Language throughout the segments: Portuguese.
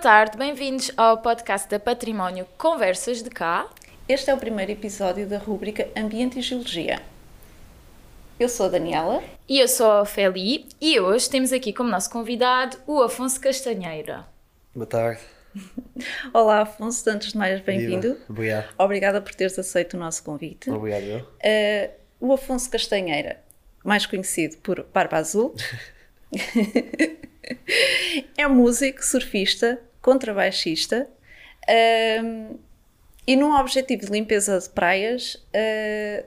Boa tarde, bem-vindos ao podcast da Património Conversas de Cá. Este é o primeiro episódio da rúbrica Ambiente e Geologia. Eu sou a Daniela. E eu sou a Feli, e hoje temos aqui como nosso convidado o Afonso Castanheira. Boa tarde. Olá, Afonso, antes de mais, bem-vindo. Obrigado. Obrigada por teres aceito o nosso convite. Obrigado. eu. Uh, o Afonso Castanheira, mais conhecido por Barba Azul, é músico, surfista, contrabaixista uh, e num objetivo de limpeza de praias uh,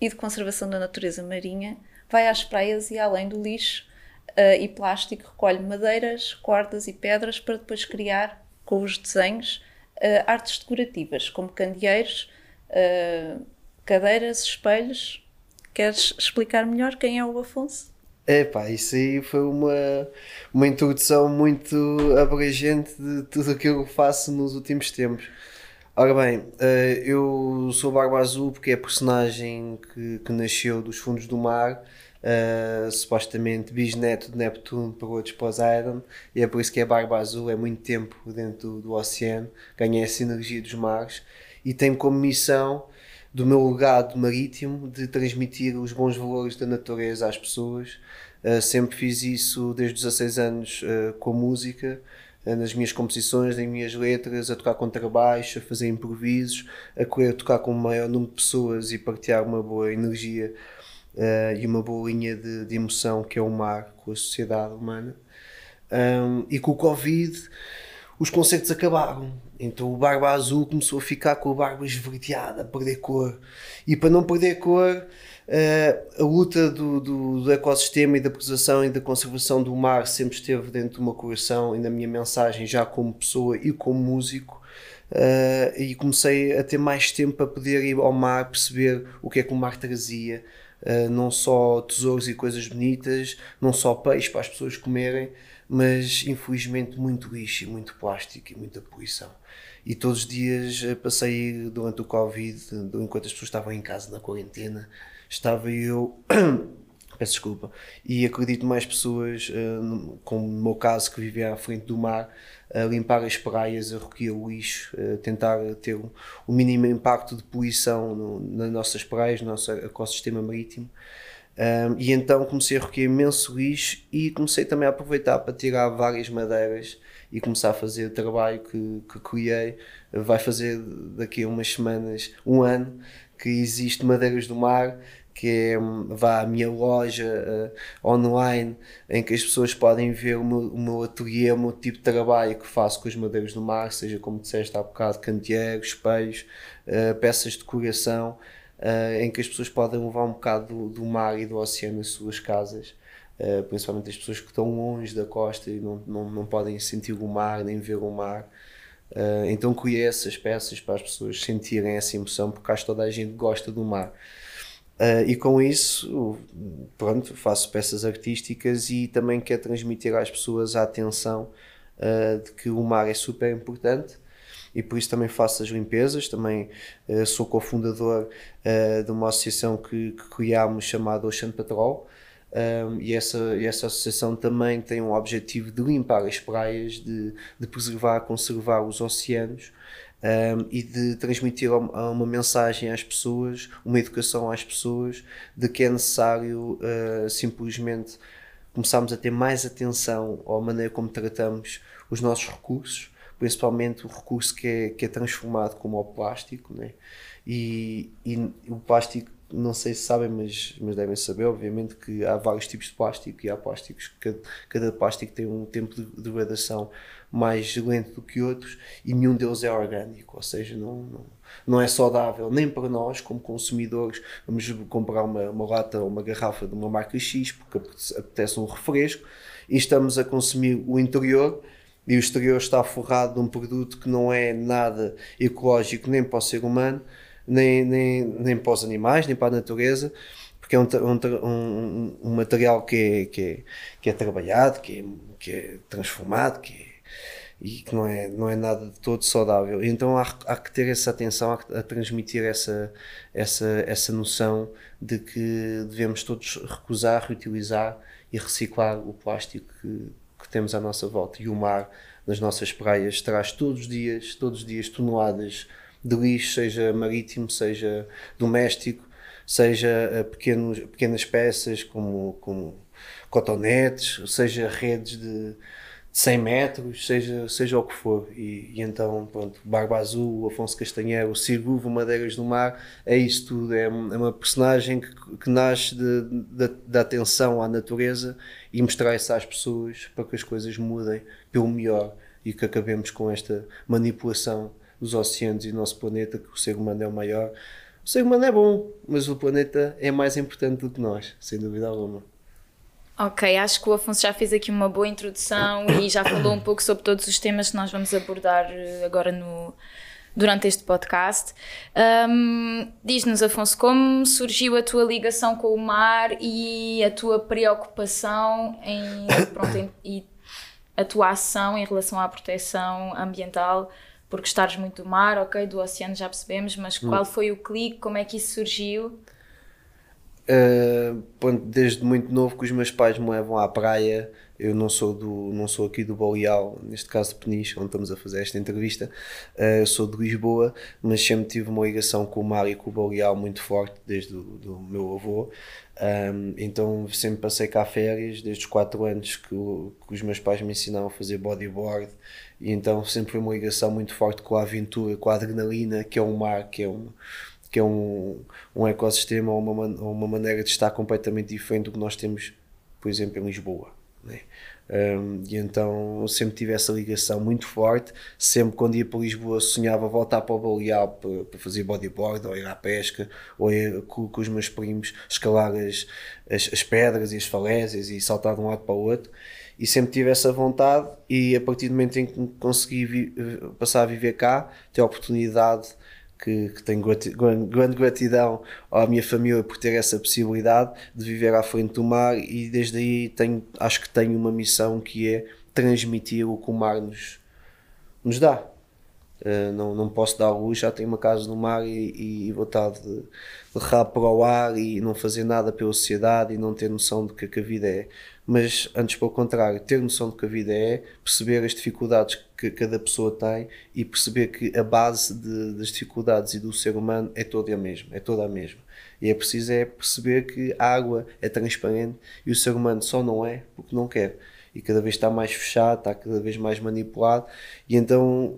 e de conservação da natureza marinha, vai às praias e além do lixo uh, e plástico, recolhe madeiras, cordas e pedras para depois criar, com os desenhos, uh, artes decorativas, como candeeiros, cadeiras, espelhos. Queres explicar melhor quem é o Afonso? É pá, isso aí foi uma, uma introdução muito abrangente de tudo aquilo que eu faço nos últimos tempos. Ora bem, eu sou Barba Azul porque é a personagem que, que nasceu dos fundos do mar uh, supostamente bisneto de Neptuno para outros Poseidon, e é por isso que é Barba Azul, é muito tempo dentro do, do oceano, ganha essa energia dos mares e tem como missão do meu legado marítimo de transmitir os bons valores da natureza às pessoas. Uh, sempre fiz isso desde os 16 anos uh, com a música, uh, nas minhas composições, nas minhas letras, a tocar contrabaixo, a fazer improvisos, a querer tocar com o maior número de pessoas e partilhar uma boa energia e uma boa linha de, de, emoção que é o mar com a sociedade humana. Um, e com o Covid os concertos acabaram. Então o Barba Azul começou a ficar com a barba esverdeada, a perder cor. E para não perder cor, uh, a luta do, do, do, ecossistema e da preservação e da conservação do mar sempre esteve dentro do meu coração e na minha mensagem, já como pessoa e como músico. Uh, e comecei a ter mais tempo para poder ir ao mar, perceber o que é que o mar trazia, Uh, não só tesouros e coisas bonitas, não só peixe para as pessoas comerem, mas infelizmente muito lixo, muito plástico e muita poluição. E todos os dias eh, passei durante o Covid, enquanto as pessoas estavam em casa na quarentena, estava eu. peço desculpa, e acredito mais pessoas, uh, como no meu caso, que vivia à frente do mar, a limpar as praias, a recolher o lixo, a tentar ter o, o mínimo impacto de poluição no, nas nossas praias, no nosso ecossistema marítimo. Um, e então comecei a recolher imenso lixo e comecei também a aproveitar para tirar várias madeiras e começar a fazer o trabalho que, que criei. Vai fazer daqui a umas semanas, um ano, que existe Madeiras do Mar, que é vá à minha loja uh, online em que as pessoas podem ver o meu, o meu ateliê, o meu tipo de trabalho que faço com as madeiras do mar, seja como disseste há bocado, candeeiros, espelhos, uh, peças de decoração, uh, em que as pessoas podem levar um bocado do, do mar e do oceano às suas casas. principalmente as pessoas que estão longe da costa e não, não, não podem sentir o mar nem ver o mar. então criei essas peças para as pessoas sentirem essa emoção, porque acho que toda a gente gosta do mar. Uh, e com isso, pronto, faço peças artísticas e também quero transmitir às pessoas a atenção uh, de que o mar é super importante e por isso também faço as limpezas. Também uh, sou cofundador de uma associação que, que criámos chamada Ocean Patrol. Um, e, essa, e essa associação também tem um objetivo de limpar as praias, de, de preservar, conservar os oceanos um, e de transmitir uma mensagem às pessoas, uma educação às pessoas de que é necessário uh, simplesmente começarmos a ter mais atenção à maneira como tratamos os nossos recursos, principalmente o recurso que é, que é transformado como o plástico, né? e, e o plástico não sei se sabem, mas, mas devem saber, obviamente, que há vários tipos de plástico e há plásticos cada, cada plástico tem um tempo de degradação mais lento do que outros e nenhum deles é orgânico, ou seja, não, não, não é saudável nem para nós, como consumidores. Vamos comprar uma, uma lata ou uma garrafa de uma marca X porque apetece um refresco e estamos a consumir o interior e o exterior está forrado de um produto que não é nada ecológico nem para o ser humano nem, nem, nem para os animais, nem para a natureza, porque é um, um, um material que é, que, é, que é trabalhado, que é, que é transformado, que é, e que não é, não é nada de todo saudável. Então há, há que ter essa atenção, a, a transmitir essa, essa, essa noção de que devemos todos recusar, reutilizar e reciclar o plástico que, que temos à nossa volta. E o mar, nas nossas praias, traz todos os dias, todos os dias, toneladas de lixo, seja marítimo, seja doméstico, seja uh, pequenos, pequenas peças como, como cotonetes, seja redes de 100 metros, seja, seja o que for. E, e então, pronto, Barba Azul, Afonso Castanheiro, o Sirguvo, Madeiras do Mar, é isso tudo. É, é uma personagem que, que nasce da atenção à natureza e mostrar isso às pessoas para que as coisas mudem pelo melhor e que acabemos com esta manipulação dos oceanos e do nosso planeta, que o ser humano é o maior. O ser humano é bom, mas o planeta é mais importante do que nós, sem dúvida alguma. Ok, acho que o Afonso já fez aqui uma boa introdução e já falou um pouco sobre todos os temas que nós vamos abordar eh, agora no, durante este podcast. Um, Diz-nos, Afonso, como surgiu a tua ligação com o mar e a tua preocupação em, pronto, em, e a tua ação em relação à proteção ambiental, por gostares muito do mar, ok, do oceano já percebemos, mas qual hum. foi o clique, como é que isso surgiu? Uh, desde muito novo que os meus pais me levam à praia. Eu não sou do não sou aqui do Boleal, neste caso de Peniche, onde estamos a fazer esta entrevista. Uh, sou de Lisboa, mas sempre tive uma ligação com o mar e com o Boleal muito forte desde o meu avô. Um, então sempre passei cá férias, desde os 4 anos que, que, os meus pais me ensinaram a fazer bodyboard. E então sempre foi uma ligação muito forte com a aventura, com a adrenalina, que é o mar, que é um que é um, um ecossistema ou uma, uma maneira de estar completamente diferente do que nós temos, por exemplo, em Lisboa. Né? Um, e então sempre tive essa ligação muito forte. Sempre quando ia para Lisboa sonhava voltar para o Baleal para, para fazer bodyboard, ou ir à pesca, ou ir com, com os meus primos escalar as, as, as, pedras e as falésias e saltar de um lado para o outro. E sempre tive essa vontade. E a partir do momento em que consegui vi, passar a viver cá, ter a oportunidade que, que tenho grande gratidão à minha família por ter essa possibilidade de viver à frente do mar e desde aí tenho, acho que tenho uma missão que é transmitir o que o mar nos, nos dá. Uh, não, não posso dar luz, já tenho uma casa no mar e, e vou estar de, de rabo para o ar e não fazer nada pela sociedade e não ter noção de que, que a vida é mas antes pelo contrário, ter noção do que a vida é, perceber as dificuldades que cada pessoa tem e perceber que a base de, das dificuldades e do ser humano é toda a mesma, é toda a mesma. E é preciso é perceber que a água é transparente e o ser humano só não é porque não quer e cada vez está mais fechado, está cada vez mais manipulado, e então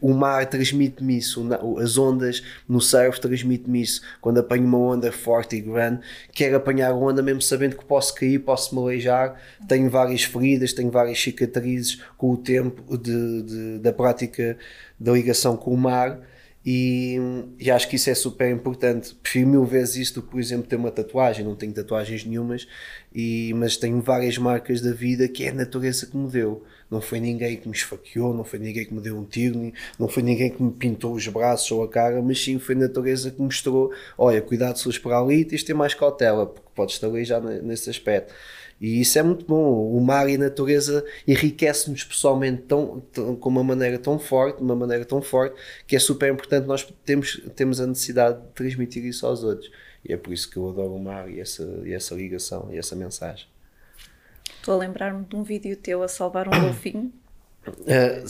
o mar transmite-me isso, as ondas no surf transmite-me isso. Quando apanho uma onda forte e grande, quero apanhar a onda mesmo sabendo que posso cair, posso me aleijar, tenho várias feridas, tenho várias cicatrizes com o tempo de, de da prática da ligação com o mar e, e, acho que isso é super importante. Prefiro mil vezes isto por exemplo, ter uma tatuagem. Não tenho tatuagens nenhumas, e, mas tenho várias marcas da vida que é a natureza que me deu. Não foi ninguém que me esfaqueou, não foi ninguém que me deu um tiro, não foi ninguém que me pintou os braços ou a cara, mas sim foi a natureza que mostrou: olha, cuidado se para ali, tens de ter mais cautela, porque podes estar ali já nesse aspecto. E isso é muito bom. O mar e a natureza enriquecem-nos pessoalmente tão, tão, com uma maneira tão forte, de uma maneira tão forte, que é super importante nós temos, temos a necessidade de transmitir isso aos outros. E é por isso que eu adoro o mar e essa, e essa ligação e essa mensagem. Estou a lembrar-me de um vídeo teu a salvar um golfinho. Uh,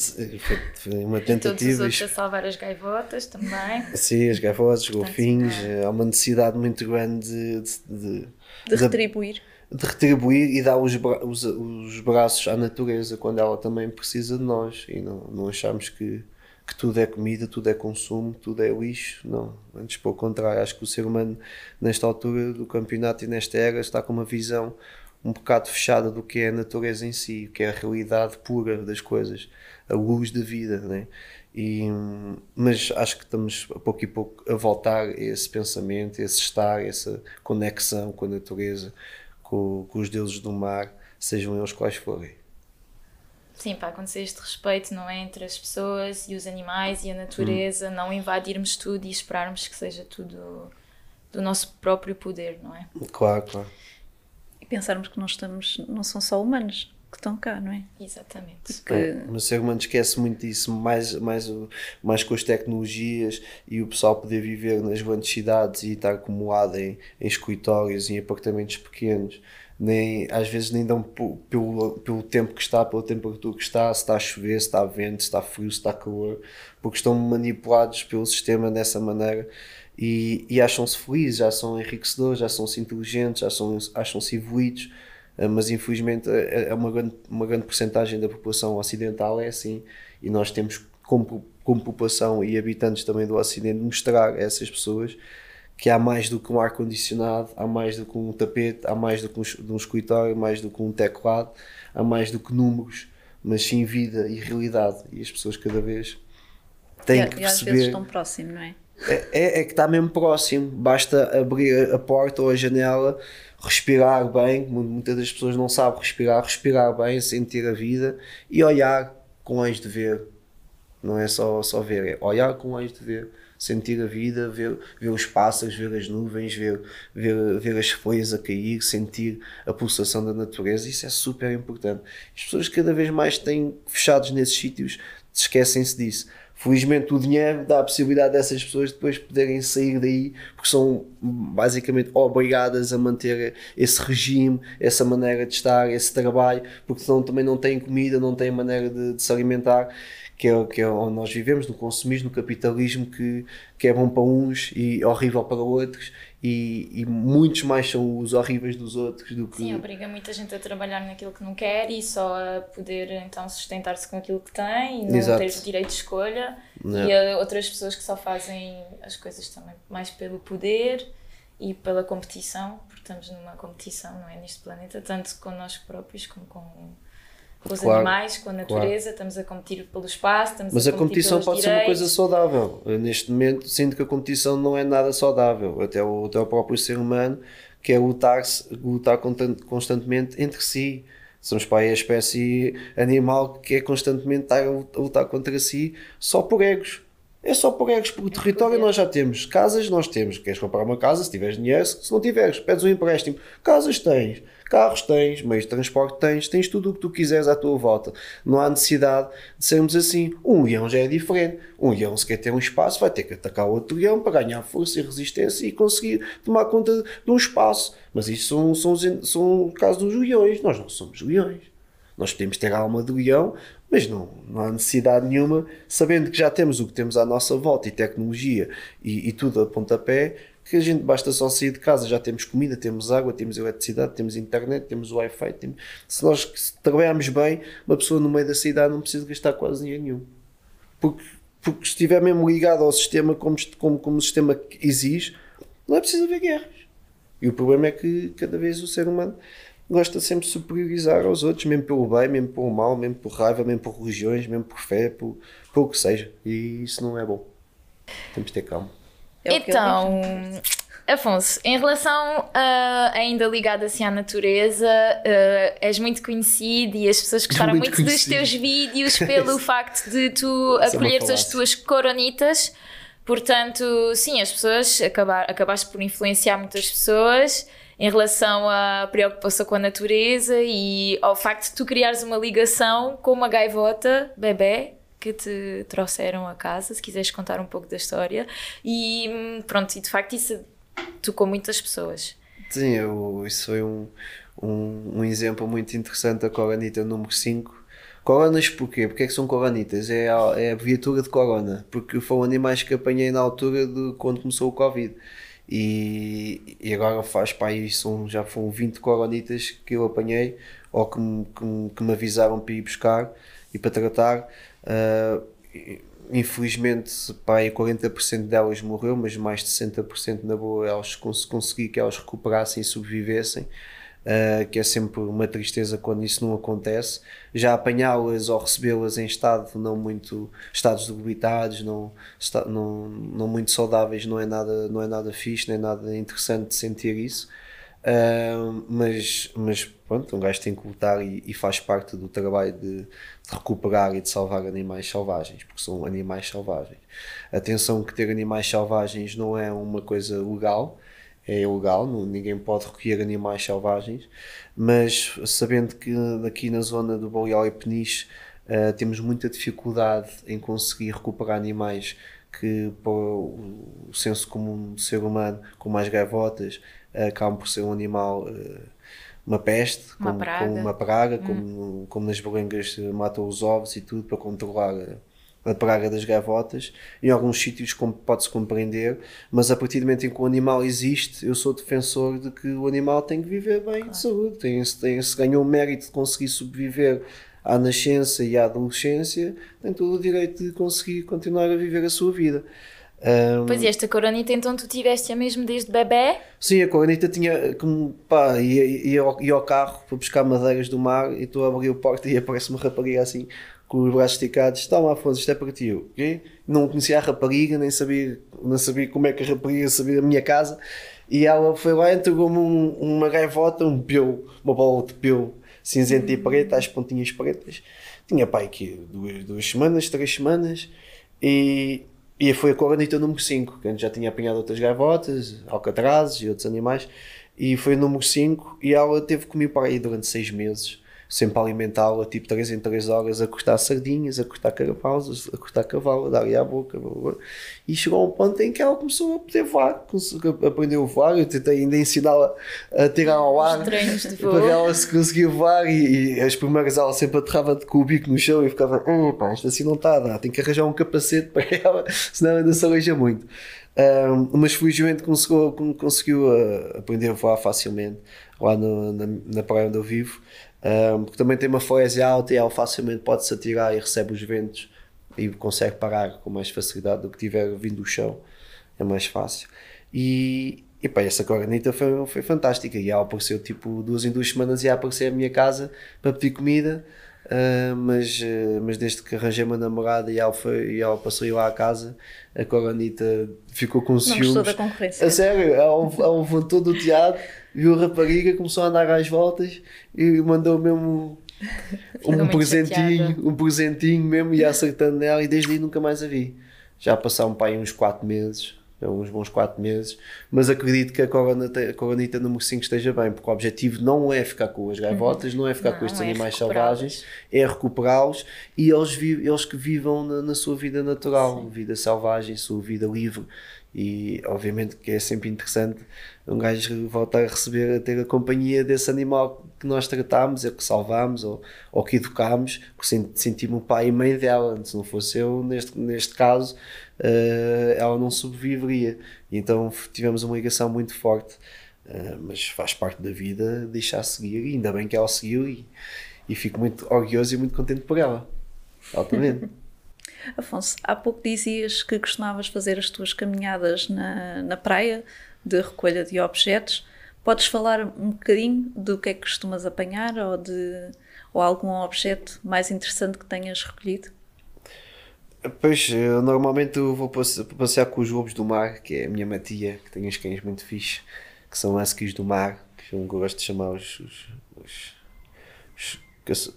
foi, uma tentativa. E todos os outros a salvar as gaivotas também. Sim, as gaivotas, os golfinhos. É. Há uma necessidade muito grande de, de, de, de retribuir de retribuir e dar os, bra os, os, braços à natureza quando ela também precisa de nós e não, não achamos que, que tudo é comida, tudo é consumo, tudo é lixo. Não, antes pelo contrário, acho que o ser humano, nesta altura do campeonato e nesta era, está com uma visão um bocado fechada do que é a natureza em si, o que é a realidade pura das coisas, a luz da vida, né? E, mas acho que estamos a pouco e pouco a voltar a esse pensamento, a esse estar, essa conexão com a natureza, com, com os deuses do mar, sejam eles quais forem. Sim, para acontecer este respeito, não é? Entre as pessoas e os animais e a natureza, hum. não invadirmos tudo e esperarmos que seja tudo do nosso próprio poder, não é? Claro, claro. E pensarmos que nós estamos, não são só humanos que estão cá, não é? Exatamente. Porque... É, o ser humano esquece muito disso, mais, mais, mais com as tecnologias e o pessoal poder viver nas grandes cidades e estar acumulado em, em escritórios, em apartamentos pequenos nem, às vezes nem dão pelo, pelo tempo que está, pela temperatura que está, se está a chover, se está vento, se está frio, se está calor, porque estão manipulados pelo sistema dessa maneira e, e acham-se felizes, já são enriquecedores, já são-se inteligentes, já são, acham-se evoluídos, mas infelizmente é, é uma grande, uma grande porcentagem da população ocidental é assim e nós temos como, como população e habitantes também do Ocidente mostrar a essas pessoas que há mais do que um ar-condicionado, há mais do que um tapete, há mais do que um, um escritório, mais do que um teclado, há mais do que números, mas sim vida e realidade. E as pessoas cada vez têm e, que e perceber. às vezes estão próximo, não é? É, é, é que está mesmo próximo, basta abrir a porta ou a janela, respirar bem. Muitas das pessoas não sabem respirar, respirar bem, sentir a vida e olhar com olhos de ver. Não é só, só ver, é olhar com olhos de ver sentir a vida, ver, ver os pássaros, ver as nuvens, ver, ver, ver as folhas a cair, sentir a pulsação da natureza, isso é super importante. As pessoas cada vez mais têm fechados nesses sítios, esquecem-se disso. Felizmente o dinheiro dá a possibilidade dessas pessoas depois poderem sair daí, porque são basicamente obrigadas a manter esse regime, essa maneira de estar, esse trabalho, porque senão também não têm comida, não têm maneira de, de se alimentar que é, que é onde nós vivemos, no consumismo, no capitalismo, que, que é bom para uns e horrível para outros, e, e muitos mais são os horríveis dos outros do que. Sim, obriga muita gente a trabalhar naquilo que não quer e só a poder então sustentar-se com aquilo que tem e não Exato. ter direito de escolha. Não. E a outras pessoas que só fazem as coisas também mais pelo poder e pela competição, porque estamos numa competição, não é? Neste planeta, tanto com nós próprios como com com os claro, animais, com a natureza, claro. estamos a competir pelo espaço, estamos Mas a, a competição pode direitos. ser uma coisa saudável. Neste momento sinto que a competição não é nada saudável, até o, até o próprio ser humano, que é lutar, lutar constantemente entre si. Somos para a espécie animal que é constantemente estar a lutar contra si só por egos. É só por porque o território nós já temos, casas nós temos. Queres comprar uma casa se tiveres dinheiro, se não tiveres, pedes um empréstimo. Casas tens Carros tens, meios de transporte tens, tens tudo o que tu quiseres à tua volta. Não há necessidade de sermos assim. Um leão já é diferente. Um leão, se quer ter um espaço, vai ter que atacar outro leão para ganhar força e resistência e conseguir tomar conta de um espaço. Mas isso são, são, são o caso dos leões. Nós não somos leões. Nós podemos ter a alma de leão, mas não, não há necessidade nenhuma, sabendo que já temos o que temos à nossa volta e tecnologia e, e tudo a pontapé, que a gente basta só sair de casa, já temos comida, temos água, temos eletricidade, temos internet, temos Wi-Fi. Temos... Se nós trabalharmos bem, uma pessoa no meio da cidade não precisa gastar quase dinheiro nenhum. Porque, porque se estiver mesmo ligado ao sistema como, como, como o sistema exige, não é preciso haver guerras. E o problema é que cada vez o ser humano gosta sempre de superiorizar aos outros, mesmo pelo bem, mesmo pelo mal, mesmo por raiva, mesmo por religiões, mesmo por fé, por, por o que seja. E isso não é bom. Temos de ter calma. É então, Afonso, em relação uh, ainda ligado assim à natureza, uh, és muito conhecido e as pessoas gostaram muito, muito dos teus vídeos pelo facto de tu acolheres as tuas coronitas. Portanto, sim, as pessoas acabar, acabaste por influenciar muitas pessoas em relação à preocupação com a natureza e ao facto de tu criares uma ligação com uma gaivota bebê que te trouxeram a casa, se quiseres contar um pouco da história. E hum, pronto, e de facto isso tocou muitas pessoas. Sim, eu, isso foi um, um, um exemplo muito interessante da Coronita número 5. Coronas porquê? Porque é que são coronitas? É a, é a viatura de corona, porque foram animais que apanhei na altura de quando começou o Covid. E, e agora faz para aí, são, já foram 20 coronitas que eu apanhei ou que me, que, que me avisaram para ir buscar e para tratar. Uh, infelizmente, pai, 40% delas morreu, mas mais de 60% na boa elas cons consegui que elas recuperassem e sobrevivessem. Uh, que é sempre uma tristeza quando isso não acontece. Já apanhá-las ou recebê-las em estado não muito estados debilitados, não, está, não, não muito saudáveis, não é nada, não é nada fixe, nem nada interessante de sentir isso. Uh, mas, mas pronto, um gajo tem que lutar e, e faz parte do trabalho de, de, recuperar e de salvar animais selvagens, porque são animais selvagens. Atenção que ter animais selvagens não é uma coisa legal, é ilegal, ninguém pode recolher animais selvagens, mas sabendo que aqui na zona do Boreal e Peniche uh, temos muita dificuldade em conseguir recuperar animais que para o senso comum do ser humano, como as gaivotas, acabam por ser um animal uh, uma peste, Uma como, praga. Hum. como uma praga, como, como nas belengas eh, matam os ovos e tudo para controlar a, praga das gaivotas. Em alguns sítios como pode-se compreender, mas a partir do momento em que o animal existe, eu sou defensor de que o animal tem que viver bem de saúde, tem, tem, se ganhou o mérito de conseguir sobreviver à nascença e à adolescência, tem todo o direito de conseguir continuar a viver a sua vida. Ahm, Pois e esta coronita, então tu tiveste-a mesmo desde bebê? Sim, a Coranita tinha como pá, ia, ia, ao, ia ao carro para buscar madeiras do mar e tu abri a porta e aparece uma rapariga assim com os braços esticados, toma Afonso, isto é para ti, ok? Não conhecia a rapariga, nem sabia, não sabia como é que a rapariga sabia da minha casa e ela foi lá e entregou-me um- uma gaivota, um pelo, uma bola de pelo cinzenta e preta, às pontinhas pretas. Tinha pai aqui duas, duas semanas, três semanas e, e foi a coronita número 5, que antes já tinha apanhado outras gaivotas, alcatrazes e outros animais, e foi o número 5 e ela teve comigo para aí durante seis meses, sempre a alimentá-la, tipo 3 em 3 horas, a cortar sardinhas, a cortar carapaus, a cortar cavalo, a dar-lhe à boca, blá, blá, e chegou a um ponto em que ela começou a poder voar, aprendeu a voar, eu tentei ainda ensiná-la a tirar ao ar, para ver ela se conseguia voar e, e as primeiras ela sempre aterrava com o bico no chão e ficava, "Hum, pá, isto assim não está a dar, tem que arranjar um capacete para ela, senão ainda se aleija muito. Ahm, mas felizmente conseguiu, con- conseguiu ah, aprender a voar facilmente lá no- na, na praia onde eu vivo, Porque também tem uma falésia alta e ela facilmente pode se atirar e recebe os ventos e consegue parar com mais facilidade do que tiver vindo do chão, é mais fácil. E, e pá, essa coronita foi, foi fantástica. E ela apareceu tipo duas em duas semanas e ia aparecer à minha casa para pedir comida. Ah, mas, ah, mas desde que arranjei uma namorada e ela, foi, e ela passou lá à casa, a coronita ficou com Não ciúmes. gostou da concorrência. A sério, ela, ela levantou do teatro, viu a rapariga, começou a andar às voltas e mandou mesmo um presentinho, chateada. um presentinho mesmo, e acertando nela, e desde aí nunca mais a vi. Já passaram para aí uns 4 meses, uns bons 4 meses, mas acredito que a coronita, a coronita número 5 esteja bem, porque o objetivo não é ficar com as gaivotas, não é ficar Não, com estes é animais selvagens, é recuperá-los e eles, eles que vivam na, na sua vida natural, vida selvagem, sua vida livre. E obviamente que é sempre interessante um gajo voltar a receber, a ter a companhia desse animal que nós tratámos, é que salvámos ou, ou que educámos, porque sen- senti-me o pai e mãe dela. Se não fosse eu, neste, neste caso, eh, ela não sobreviveria. E então tivemos uma ligação muito forte. Eh, mas faz parte da vida deixar seguir, e ainda bem que ela seguiu, e, e fico muito orgulhoso e muito contente por ela. Altamente. Afonso, há pouco dizias que costumavas fazer as tuas caminhadas na, na praia de recolha de objetos. Podes falar um bocadinho do que é que costumas apanhar ou de ou algum objeto mais interessante que tenhas recolhido? Pois, eu normalmente eu vou passe- passear com os lobos do mar, que é a minha matia, que tem uns cães muito fixe, que são huskies do mar, que eu gosto de chamar os. os, os, os caça-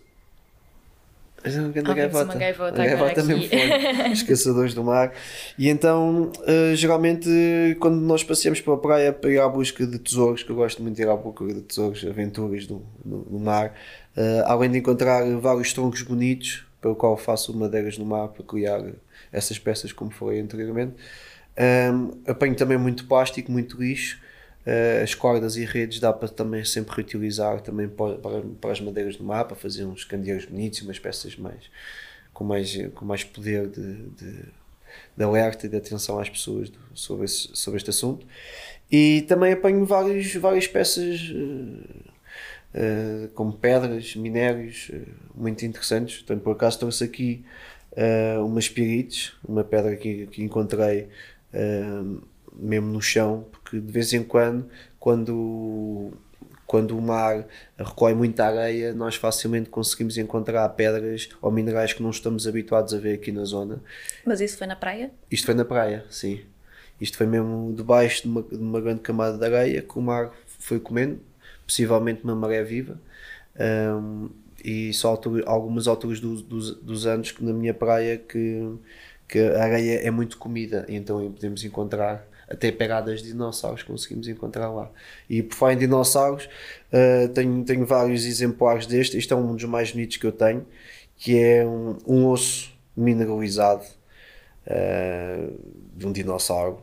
Mas é uma grande gaivota. uma gaivota A gaivota mesmo forte. Os caçadores do mar. E então, eh, geralmente, quando nós passeamos pela praia para ir à busca de tesouros, que eu gosto muito de ir à procura de tesouros, aventuras do, do, do mar, eh, além de encontrar vários troncos bonitos, pelo qual faço madeiras no mar para criar essas peças, como falei anteriormente, um, apanho também muito plástico, muito lixo. eh, as cordas e redes dá para também sempre reutilizar também para, para, para as madeiras do mar, para fazer uns candeeiros bonitos e umas peças mais com mais, com mais poder de, de, de alerta e de atenção às pessoas do- sobre, esse, sobre este assunto. E também apanho vários, várias peças eh, eh, como pedras, minérios eh, muito interessantes. Então, por acaso trouxe aqui eh, umas pirites, uma pedra que, que encontrei eh, mesmo no chão, porque de vez em quando, quando, quando o mar recolhe muita areia, nós facilmente conseguimos encontrar pedras ou minerais que não estamos habituados a ver aqui na zona. Mas isso foi na praia? Isto foi na praia, sim. Isto foi mesmo debaixo de uma, de uma grande camada de areia que o mar foi comendo, possivelmente uma maré viva. Um, e só altura, algumas alturas do- dos, anos na minha praia que, que a areia é muito comida, então podemos encontrar até pegadas de dinossauros conseguimos encontrar lá. E por falar em dinossauros, uh, tenho, tenho vários exemplares deste. Este é um dos mais bonitos que eu tenho, que é um, um osso mineralizado uh, de um dinossauro.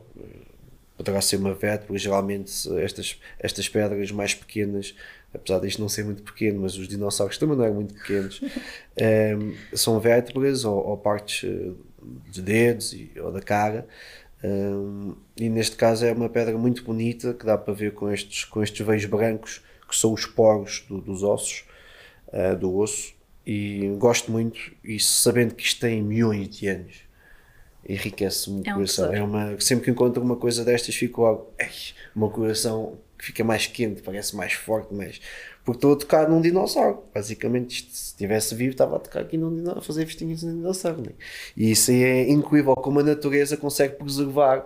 Poderá ser uma vértebra, geralmente estas, estas pedras mais pequenas apesar disto não ser muito pequeno, mas os dinossauros também não eram muito pequenos, um, são vértebras ou, ou partes eh, de dedos e, ou da cara. Um, e neste caso é uma pedra muito bonita que dá para ver com estes, com estes veios brancos que são os poros do, dos ossos, uh, do osso. E gosto muito, e sabendo que isto tem milhões de anos, enriquece-me o É um coração. tesouro. É uma, sempre que encontro uma coisa destas, fico logo, "Ei", o meu coração fica mais quente, parece mais forte, mais. Porque estou a tocar num dinossauro. Basicamente, se estivesse vivo, estava a tocar aqui num dinossauro, a fazer vestinhos num dinossauro. Né? E isso aí é incrível como a natureza consegue preservar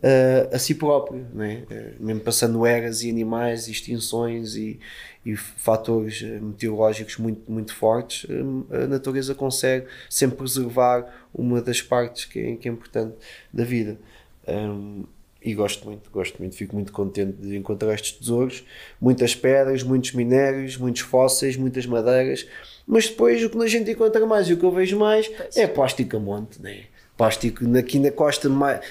eh, a si próprio, né? Eh, mesmo passando eras e animais, e extinções e, e fatores eh, meteorológicos muito, muito fortes, eh, a natureza consegue sempre preservar uma das partes que é, que é importante da vida. Um, e gosto muito, gosto muito, fico muito contente de encontrar estes tesouros, muitas pedras, muitos minérios, muitos fósseis, muitas madeiras, mas depois o que a gente encontra mais e o que eu vejo mais é plástico a monte, né? Plástico aqui na costa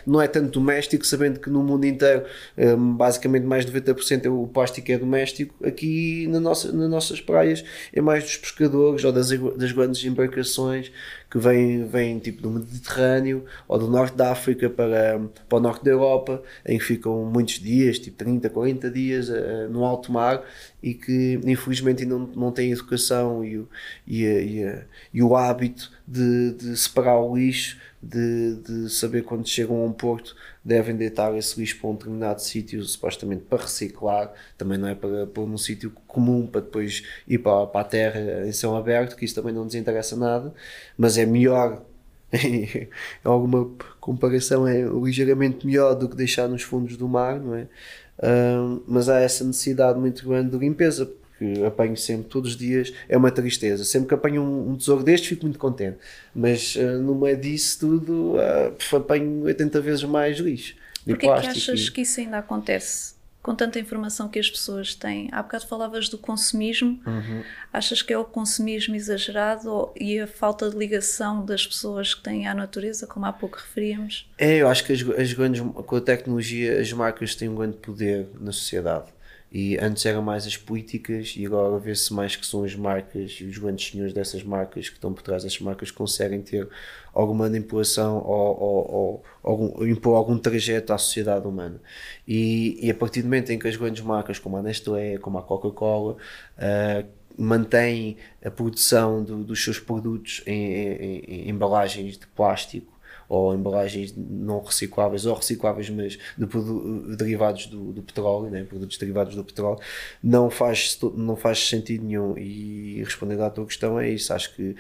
não é tanto doméstico, sabendo que no mundo inteiro hum, basicamente mais de 90% é o plástico é doméstico. Aqui na nossa, nas nossas praias é mais dos pescadores ou das, das grandes embarcações que vêm, vêm tipo do Mediterrâneo ou do norte da África para, para o norte da Europa, em que ficam muitos dias, tipo 30, 40 dias eh, no alto mar e que infelizmente ainda não, não têm educação e o, e, a- e, a- e o hábito de, de separar o lixo, de, de saber quando chegam a um porto devem deitar esse lixo para um determinado sítio, supostamente para reciclar, também não é para pôr num sítio comum para depois ir para, para a terra em céu aberto, que isso também não nos interessa nada, mas é melhor em alguma comparação é ligeiramente melhor do que deixar nos fundos do mar, não é? Ahm, mas há essa necessidade muito grande de limpeza, porque apanho sempre, todos os dias, é uma tristeza. Sempre que apanho um, um tesouro destes, fico muito contente. Mas ah, no meio disso tudo, pff, apanho 80 vezes mais lixo. Porquê é que achas e- que isso ainda acontece? Com tanta informação que as pessoas têm. Há bocado falavas do consumismo. Uhum. Achas que é o consumismo exagerado ou- e a falta de ligação das pessoas que têm à natureza, como há pouco referíamos? É, eu acho que as, as grandes, com a tecnologia as marcas têm um grande poder na sociedade. E antes eram mais as políticas e agora vê-se mais que são as marcas e os grandes senhores dessas marcas que estão por trás dessas marcas conseguem ter alguma manipulação ou, ou, ou algum, impor algum trajeto à sociedade humana. E, e a partir do momento em que as grandes marcas como a Nestlé, como a Coca-Cola, ah, mantêm a produção do- dos seus produtos em, em- em embalagens de plástico ou embalagens não recicláveis ou recicláveis, mas de produ- derivados do, do petróleo, né? produtos derivados do petróleo, não faz, não faz sentido nenhum. E respondendo à tua questão, é isso. Acho que,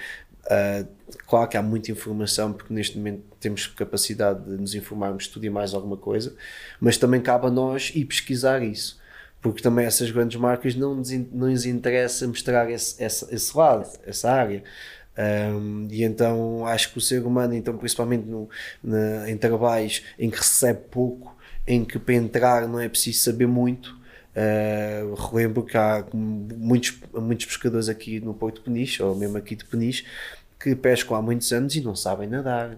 ah, claro que há muita informação, porque neste momento temos capacidade de nos informarmos, estudar mais alguma coisa, mas também cabe a nós ir pesquisar isso. Porque também essas grandes marcas não nos, não lhes interessa mostrar esse, esse, esse lado, essa área. Um, e então acho que o ser humano, então, principalmente no, na- em trabalhos em que recebe pouco, em que para entrar não é preciso saber muito. Uh, relembro que há muitos, muitos pescadores aqui no Porto de Peniche, ou mesmo aqui de Peniche, que pescam há muitos anos e não sabem nadar.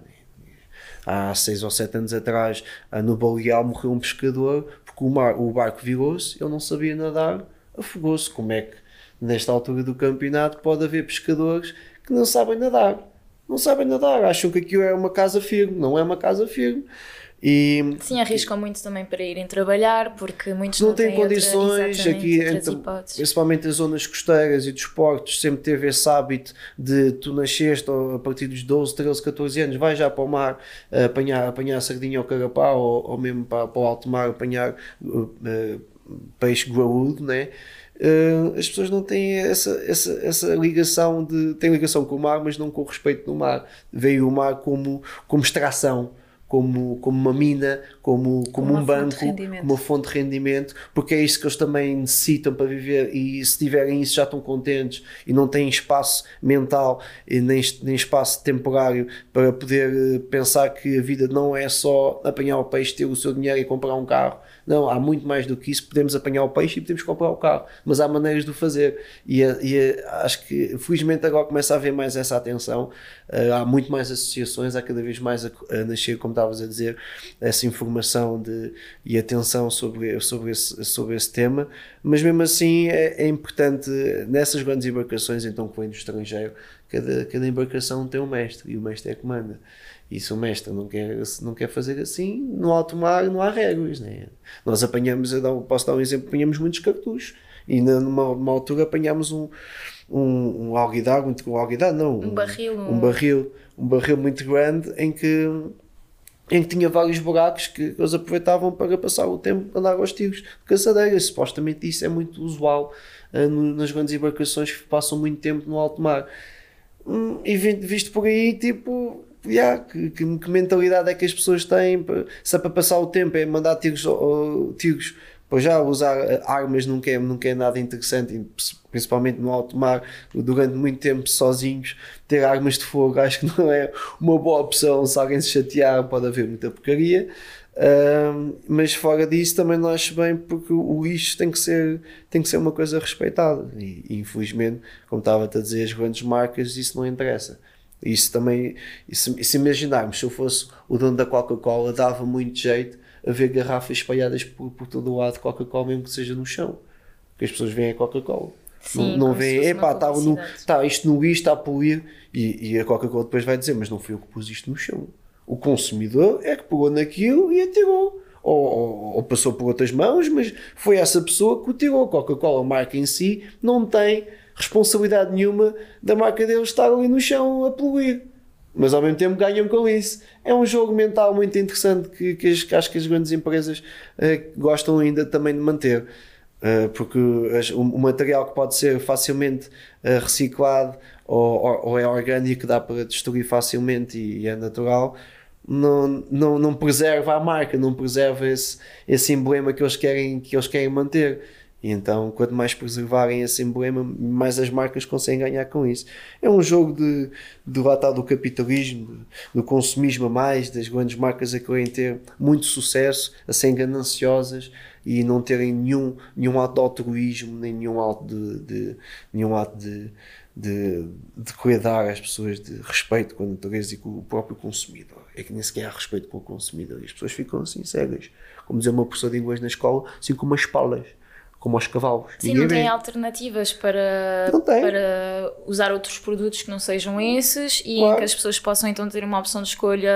Há seis ou sete anos atrás, ah, no Baleal morreu um pescador porque o, mar, o barco virou-se, ele não sabia nadar, afogou-se. Como é que, nesta altura do campeonato, pode haver pescadores que não sabem nadar? Não sabem nadar, acham que aquilo é uma casa firme, não é uma casa firme. E Sim, arriscam muito também para irem trabalhar, porque muitos não não, têm outra- condições exatamente, aqui, hipóteses. principalmente as zonas costeiras e dos portos, sempre teve esse hábito de tu nasceste a partir dos 12, 13, 14 anos, vai já para o mar eh, apanhar, apanhar sardinha ou carapau ou, ou mesmo para, para o alto mar apanhar uh, uh, peixe graúdo, né? Uh, as pessoas não têm essa, essa, essa ligação de têm ligação com o mar, mas não com o respeito do mar. Veio o mar como, como extração, como, como uma mina, como, como uma um banco, como uma fonte de rendimento, porque é isso que eles também necessitam para viver e se tiverem isso já estão contentes e não têm espaço mental e nem, nem espaço temporário para poder eh, pensar que a vida não é só apanhar o peixe, ter o seu dinheiro e comprar um carro. Não, há muito mais do que isso. Podemos apanhar o peixe e podemos comprar o carro, mas há maneiras de o fazer. E, eh, e eh, acho que felizmente agora começa a haver mais essa atenção Uh, há muito mais associações, há cada vez mais a, a nascer, como estavas a dizer, essa informação de, e atenção sobre, sobre, esse, sobre esse tema, mas mesmo assim é, é importante, nessas grandes embarcações, então que vêm do estrangeiro, cada, cada embarcação tem um mestre e o mestre é que manda. E se o mestre não quer, não quer fazer assim, no alto mar não há regras. Né? Nós apanhamos, eu posso dar um exemplo, apanhamos muitos cartuchos e numa, numa altura apanhámos um, um, um alguidar, muito um alguidar, não, um, um barril, um, um barril, um barril muito grande em que em que tinha vários buracos que eles aproveitavam para passar o tempo a andar aos tiros de caçadeira. Supostamente isso é muito usual uh, no, nas grandes embarcações que passam muito tempo no alto mar. Hum, e visto por aí, tipo, yeah, que, que, que, mentalidade é que as pessoas têm? Se é para passar o tempo, é mandar tiros, tiros Pois já usar eh, armas nunca é, nunca é nada interessante, principalmente no alto mar, durante muito tempo sozinhos, ter armas de fogo acho que não é uma boa opção. Se alguém se chatear, pode haver muita porcaria. Uh, mas fora disso também não acho bem porque o lixo tem que ser, tem que ser uma coisa respeitada e, infelizmente, como estava-te a dizer, as grandes marcas isso não interessa. Isso também, e se, se imaginarmos, se eu fosse o dono da Coca-Cola, dava muito jeito a ver garrafas espalhadas por, por todo o lado de Coca-Cola, mesmo que seja no chão. Porque as pessoas veem a Coca-Cola. Sim, não, não veem, epá, tá, no, tá, isto no lixo está a poluir. E, e a Coca-Cola depois vai dizer, mas não fui eu que pus isto no chão. O consumidor é que pegou naquilo e atirou. Ou, ou, ou, passou por outras mãos, mas foi essa pessoa que o tirou. A Coca-Cola, a marca em si, não tem responsabilidade nenhuma da marca deles estar ali no chão a poluir mas ao mesmo tempo ganham com isso. É um jogo mental muito interessante que, que, as, que acho que as grandes empresas uh, gostam ainda também de manter. Uh, porque as, o, o, material que pode ser facilmente uh, reciclado ou, ou, ou, é orgânico, dá para destruir facilmente e, e, é natural, não, não, não preserva a marca, não preserva esse, esse emblema que eles querem, que eles querem manter. E então, quanto mais preservarem esse emblema, mais as marcas conseguem ganhar com isso. É um jogo de, de lá está do capitalismo, do consumismo a mais, das grandes marcas a querem ter muito sucesso, a serem gananciosas e não terem nenhum, nenhum ato de altruísmo, nem nenhum ato de, de nenhum ato de, de, de cuidar as pessoas de respeito com a natureza e com o próprio consumidor. É que nem sequer há respeito com o consumidor e as pessoas ficam assim cegas. Como dizer uma professora de inglês na escola, assim como as palas como aos cavalos. Sim, não tem alternativas para, tem. para usar outros produtos que não sejam esses e claro. que as pessoas possam então ter uma opção de escolha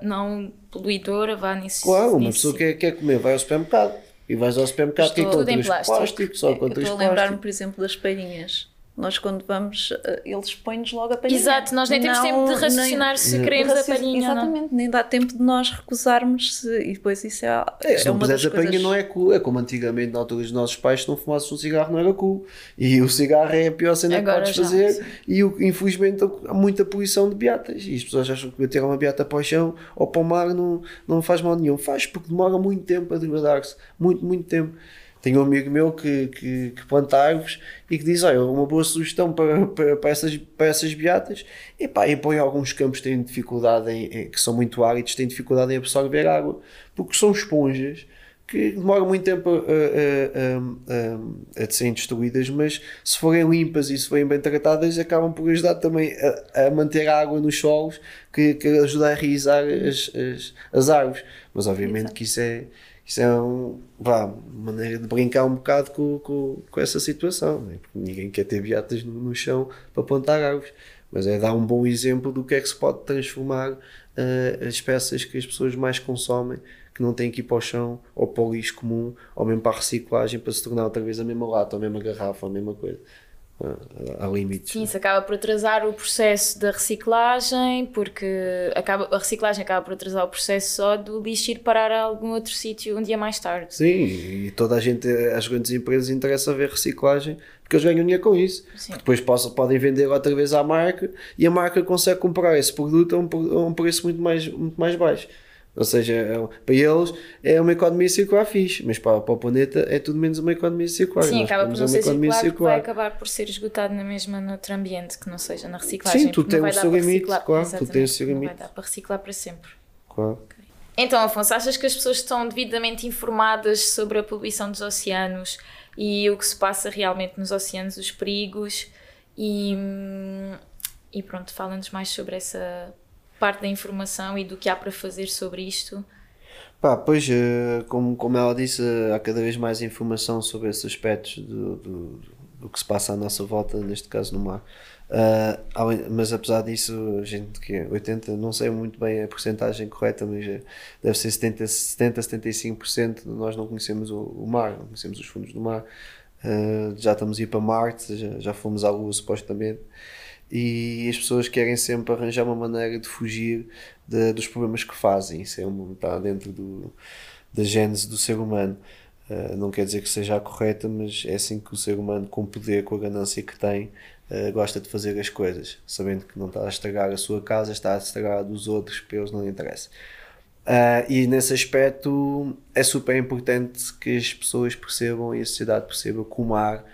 não poluidora, vá nisso. Claro, uma pessoa quer, quer comer, vai ao supermercado e vais ao supermercado e encontras plástico. plástico, só encontras Estou a lembrar-me, por exemplo, das palhinhas nós, quando vamos, eh, eles põem-nos logo a palhinha. Exato, nós nem temos não, tempo de raciocinar nem, se queremos a palhinha. Exatamente, não. nem dá tempo de nós recusarmos se, e depois isso é. é se não puseres a palhinha, não é cool. É como antigamente, na altura dos nossos pais, se não fumasses um cigarro, não era cool. E o cigarro é a pior cena Agora que podes já, fazer. Sim. E infelizmente há muita poluição de beatas. E as pessoas acham que tirar uma beata para o chão ou para o mar não, não faz mal nenhum. Faz porque demora muito tempo a degradar-se. Muito, muito tempo. Tenho um amigo meu que, que, que, planta árvores e que diz: Olha, uma boa sugestão para, para, para, essas, para essas beatas e, pá, e põe alguns campos que têm dificuldade em, em, que são muito áridos, têm dificuldade em absorver água, porque são esponjas que demoram muito tempo a, a, a, a, serem destruídas, mas se forem limpas e se forem bem tratadas, acabam por ajudar também a, manter a água nos solos, que, que ajuda a enraizar as, as, as árvores. Mas obviamente Exato. que isso é isso é um, vá, uma maneira de brincar um bocado com, com, com essa situação, né? porque ninguém quer ter beatas no, no, chão para plantar árvores, mas é dar um bom exemplo do que é que se pode transformar uh, as peças que as pessoas mais consomem, que não têm que ir para o chão ou para o lixo comum, ou mesmo para a reciclagem, para se tornar outra vez a mesma lata, a mesma garrafa, a mesma coisa há limites. Sim, isso acaba por atrasar o processo da reciclagem, porque acaba, a reciclagem acaba por atrasar o processo só do lixo ir parar a algum outro sítio um dia mais tarde. Sim, e toda a gente, as grandes empresas interessa ver reciclagem porque eles ganham dinheiro com isso. Depois possam, podem vender outra vez à marca e a marca consegue comprar esse produto a um, a um preço muito mais, muito mais baixo. Ou seja, é, para eles é uma economia circular fixe, mas para, para o planeta é tudo menos uma economia circular. Sim, acaba por não ser circular, circular. vai acabar por ser esgotado na mesma noutro ambiente, que não seja na reciclagem. Sim, tu tens o seu limite, claro, tu tens o seu limite. Não vai dar para reciclar para sempre. Claro. Okay. Então, Afonso, achas que as pessoas estão devidamente informadas sobre a poluição dos oceanos e o que se passa realmente nos oceanos, os perigos e... Hum, e pronto, fala-nos mais sobre essa parte da informação e do que há para fazer sobre isto. Pá, pois, eh, como, como ela disse, há cada vez mais informação sobre esses aspectos do, do, do que se passa à nossa volta, neste caso no mar. Uh, mas apesar disso, gente que é 80, não sei muito bem a porcentagem correta, mas é, deve ser 70, 70 75% de nós não conhecemos o, o, mar, não conhecemos os fundos do mar. Uh, já estamos a ir para Marte, já, já fomos à Lua supostamente e as pessoas querem sempre arranjar uma maneira de fugir de, dos problemas que fazem. Isso é um, está dentro do, da gênese do ser humano. Uh, não quer dizer que seja a correta, mas é assim que o ser humano, com o poder, com a ganância que tem, uh, gosta de fazer as coisas, sabendo que não está a estragar a sua casa, está a estragar a dos outros, para eles não interessa. Uh, e nesse aspecto é super importante que as pessoas percebam e a sociedade perceba que o mar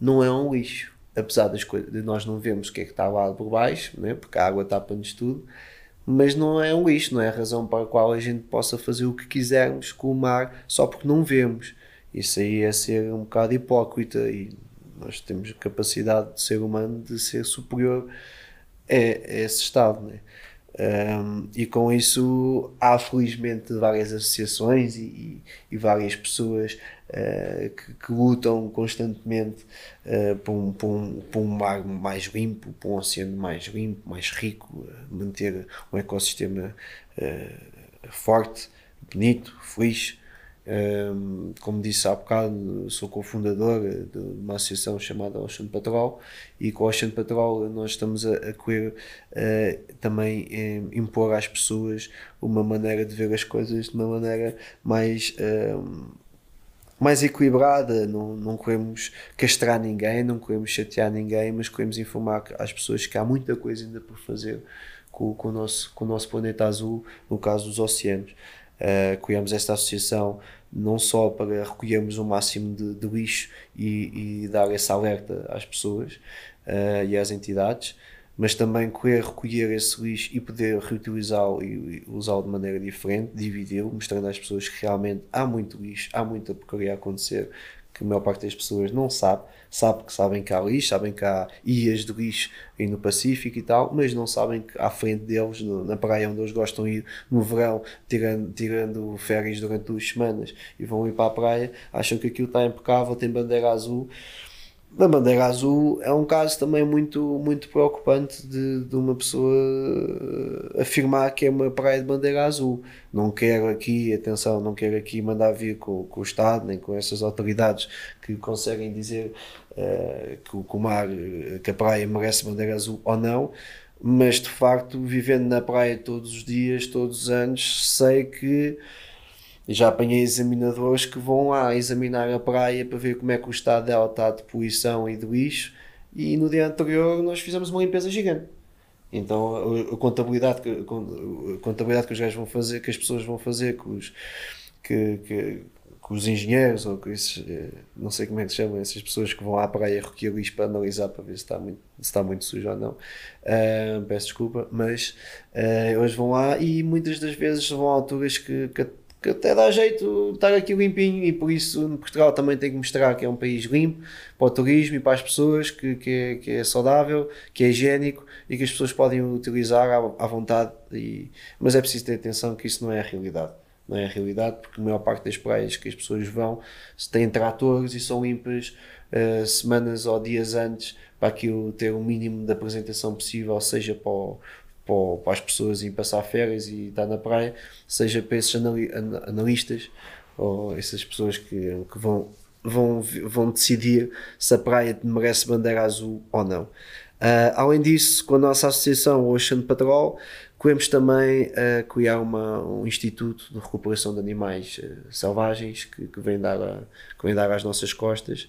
não é um lixo apesar das coisas, de nós não vermos o que é que está lá por baixo, né? porque a água tapa-nos tudo, mas não é um lixo, não é a razão para a qual a gente possa fazer o que quisermos com o mar só porque não vemos. Isso aí é ser um bocado hipócrita e nós temos capacidade de ser humano de ser superior a, a esse estado. Né? Um, e com isso há felizmente várias associações e, e, e várias pessoas uh, que, que, lutam constantemente uh, por, um, por, um, por, um, mar mais limpo, por um oceano mais limpo, mais rico, uh, manter um ecossistema forte, bonito, feliz. Um, como disse há bocado, sou cofundador de uma associação chamada Ocean Patrol e com o Ocean Patrol nós estamos a, a querer uh, também um, impor às pessoas uma maneira de ver as coisas de uma maneira mais. Um, mais equilibrada, não, não queremos castrar ninguém, não queremos chatear ninguém, mas queremos informar às pessoas que há muita coisa ainda por fazer com, com, o, nosso, com o nosso planeta azul, no caso dos oceanos. Uh, criamos esta associação não só para recolhermos o máximo de, de lixo e, e, dar esse alerta às pessoas uh, e às entidades, mas também querer recolher esse lixo e poder reutilizá-lo e, usá-lo de maneira diferente, dividi-lo, mostrando às pessoas que realmente há muito lixo, há muita porcaria a acontecer, que a maior parte das pessoas não sabe, sabe que sabem que há lixo, sabem que há ilhas de lixo aí no Pacífico e tal, mas não sabem que à frente deles, no, na praia onde eles gostam de ir no verão, tirando, tirando férias durante duas semanas e vão ir para a praia, acham que aquilo está impecável, tem bandeira azul a bandeira azul é um caso também muito, muito preocupante de, de uma pessoa afirmar que é uma praia de bandeira azul. Não quero aqui, atenção, não quero aqui mandar vir com, com o Estado, nem com essas autoridades que conseguem dizer uh, que, que o mar, que a praia merece bandeira azul ou não, mas de facto, vivendo na praia todos os dias, todos os anos, sei que já apanhei examinadores que vão lá examinar a praia para ver como é que o estado dela está de poluição e de lixo. E no dia anterior nós fizemos uma limpeza gigante. Então a, contabilidade que, a contabilidade que os gajos vão fazer, que as pessoas vão fazer, que os, que, que, que os engenheiros ou que esses, eh, não sei como é que se chamam, essas pessoas que vão à praia recolher lixo para analisar para ver se está muito, se está muito sujo ou não. Uh, peço desculpa, mas uh, eles vão lá e muitas das vezes vão a alturas que, que que até dá jeito estar aqui limpinho e por isso Portugal também tem que mostrar que é um país limpo para o turismo e para as pessoas, que, que, é, que é saudável, que é higiênico e que as pessoas podem utilizar à, à vontade. E, mas é preciso ter atenção que isso não é a realidade. Não é a realidade porque a maior parte das praias que as pessoas vão têm tratores e são limpas uh, semanas ou dias antes para aquilo ter o mínimo de apresentação possível, seja para o, para, as pessoas irem passar férias e estar na praia, seja para esses analistas ou essas pessoas que, que vão, vão, vão decidir se a praia merece bandeira azul ou não. Uh, além disso, com a nossa associação Ocean Patrol, queremos também uh, criar uma, um instituto de recuperação de animais uh, selvagens que, que, vem dar a, que vem dar às nossas costas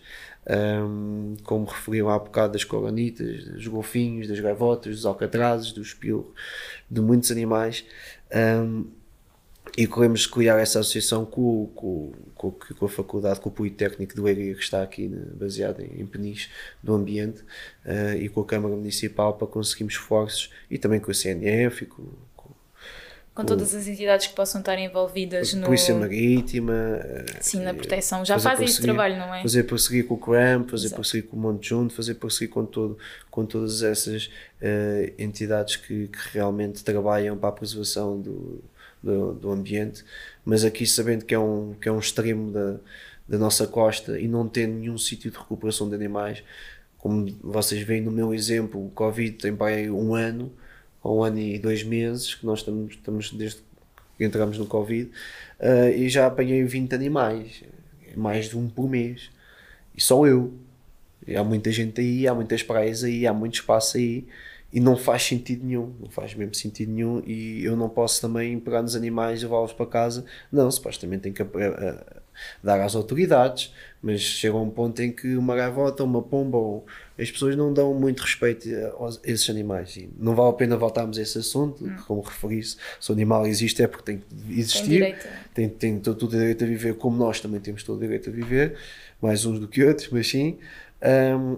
um, como referiam há bocado das coronitas, dos golfinhos, das gaivotas, dos alcatrazes, dos pilos, de muitos animais. Um, e queremos criar essa associação com, com, com, com, a faculdade, com o Politécnico do Eiria, que está aqui né, baseado em, em Peniche, do ambiente, uh, e com a Câmara Municipal para conseguirmos esforços, e também com a CNF e com, Com todas as entidades que possam estar envolvidas no. Polícia Marítima. Sim, na eh, proteção. Já fazem esse trabalho, não é? Fazer parceria com o CRAM, fazer Exato. parceria com o Monte Junto, fazer parceria com, todo, com todas essas eh, entidades que, que realmente trabalham para a preservação do, do, do ambiente, mas aqui sabendo que é um, que é um extremo da, da nossa costa e não tendo nenhum sítio de recuperação de animais, como vocês veem no meu exemplo, o Covid tem para aí um ano, ou um ano e dois meses, que nós estamos, estamos desde que entramos no Covid, eh, e já apanhei 20 animais, mais de um por mês, e só eu. E há muita gente aí, há muitas praias aí, há muito espaço aí, e não faz sentido nenhum, não faz mesmo sentido nenhum, e eu não posso também pegar nos animais e levá-los para casa, não, supostamente tem que ap- eh, dar às autoridades, mas chega um ponto em que uma gaivota, uma pomba, ou as pessoas não dão muito respeito a esses animais. E não vale a pena voltarmos a esse assunto, como referi-se, se o animal existe é porque tem que Tem existir, direito. tem, tem todo o direito a viver como nós também temos todo o direito a viver, mais uns do que outros, mas sim. hum,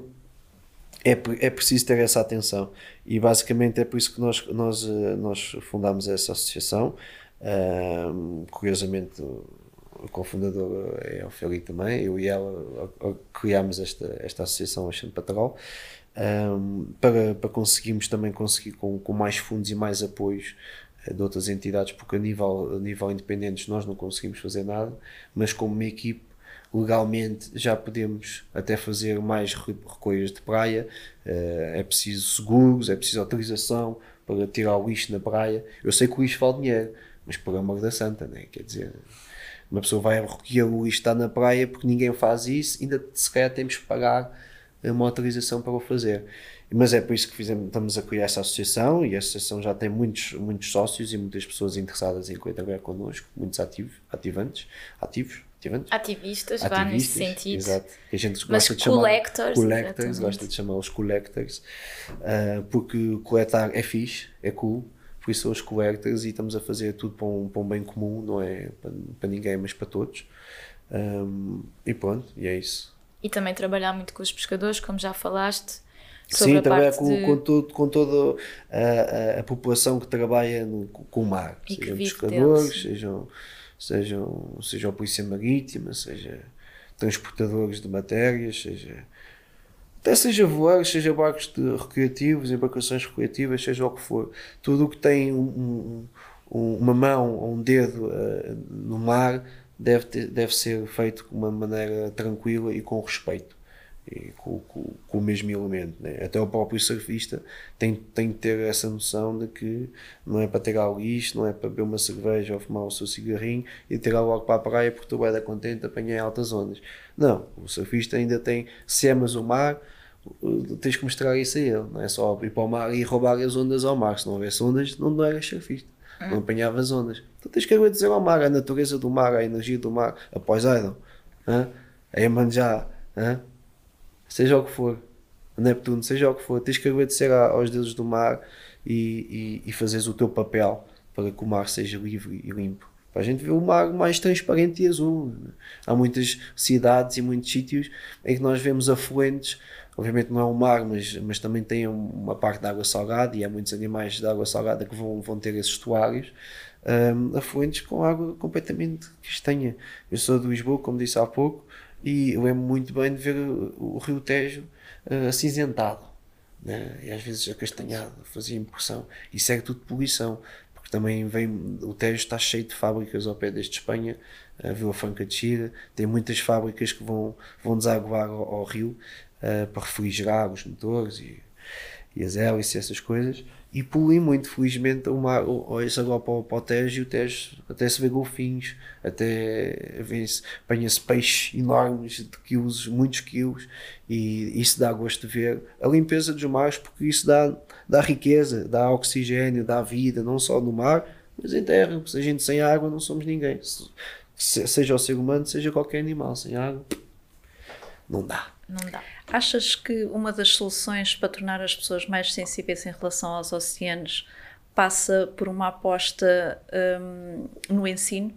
é, é preciso ter essa atenção e basicamente é por isso que nós, nós, eh, nós fundámos essa associação. Hum, curiosamente, o o cofundador é a Ofeli também, eu e ela a- a- criámos esta, esta associação Oceano Patrol hum, para, para conseguirmos também conseguir com, com mais fundos e mais apoios eh, de outras entidades, porque a nível, a nível independentes nós não conseguimos fazer nada, mas como uma equipe legalmente já podemos até fazer mais re- recolhas de praia, eh, é preciso seguros, é preciso autorização para tirar o lixo na praia. Eu sei que o lixo vale dinheiro, mas por amor da santa, né? quer dizer, uma pessoa vai recolher o lixo está na praia porque ninguém faz isso, ainda se calhar temos que pagar uma autorização para o fazer. Mas é por isso que fizemos, estamos a criar essa associação e a associação já tem muitos, muitos sócios e muitas pessoas interessadas em trabalhar connosco, muitos ativos, ativantes, ativos, ativantes, Ativistas, vá nesse sentido. Exato. Que a gente Mas gosta de chamar collectors, collectors, gosta de chamar os collectors, ah, porque coletar é fixe, é cool, por isso são os collectors e estamos a fazer tudo para um, para um bem comum, não é para, para ninguém, mas para todos. Ahm, e pronto, e é isso. E também trabalhar muito com os pescadores, como já falaste. Sobre Sim, a trabalhar parte com, de... com, todo, com toda a, a, a população que trabalha no, com o mar, E sejam pescadores, deles. sejam, sejam, seja a polícia marítima, seja transportadores de matérias, seja até seja voar, seja barcos recreativos, embarcações recreativas, seja o que for, tudo o que tem um- um- um- uma mão ou um dedo eh, no mar deve, ter- deve ser feito de uma maneira tranquila e com respeito com, com- com o mesmo elemento. Né? Até o próprio surfista tem, tem que ter essa noção de que não é para tirar o lixo, não é para beber uma cerveja ou fumar o seu cigarrinho e tirar logo para a praia porque tu vai dar contente apanhar altas ondas. Não, o surfista ainda tem, se amas o mar, tens que mostrar isso a ele, não é só ir para o mar e roubar as ondas ao mar, se não houvesse ondas, não, não eras surfista. Não apanhavas ondas. Tu tens que agradecer ao mar, a natureza do mar, a energia do mar, a hã? a Iemanjá, hã? Seja o que for, Neptuno, seja o que for, tens que agradecer aos deuses do mar e, e, e fazeres o teu papel para que o mar seja livre e limpo. Para a gente ver o mar mais transparente e azul. Há muitas cidades e muitos sítios em que nós vemos afluentes, obviamente não é o mar, mas, mas também tem uma parte de água salgada e há muitos animais de água salgada que vão, vão ter esses estuários. hum, afluentes com água completamente castanha. Eu sou de Lisboa, como disse há pouco, e eu lembro muito bem de ver o, Rio Tejo eh, acinzentado né? e às vezes acastanhado, fazia impressão. Isso é tudo poluição, porque também vem, o Tejo está cheio de fábricas ao pé deste Espanha, a Vila Franca de Xira, tem muitas fábricas que vão, vão desaguar ao, ao rio eh, para refrigerar os motores e, e as hélices e essas coisas. E poluem muito, felizmente, o mar, olha-se agora para, para o Tejo e o Tejo até se vê golfinhos, até apanha-se peixes enormes de quilos, muitos quilos, e isso dá gosto de ver a limpeza dos mares, porque isso dá, dá riqueza, dá oxigênio, dá vida, não só no mar, mas em terra. Se a gente sem água não somos ninguém. Se- seja o ser humano, seja qualquer animal, sem água não dá. Não dá. Achas que uma das soluções para tornar as pessoas mais sensíveis em relação aos oceanos passa por uma aposta hum, no ensino?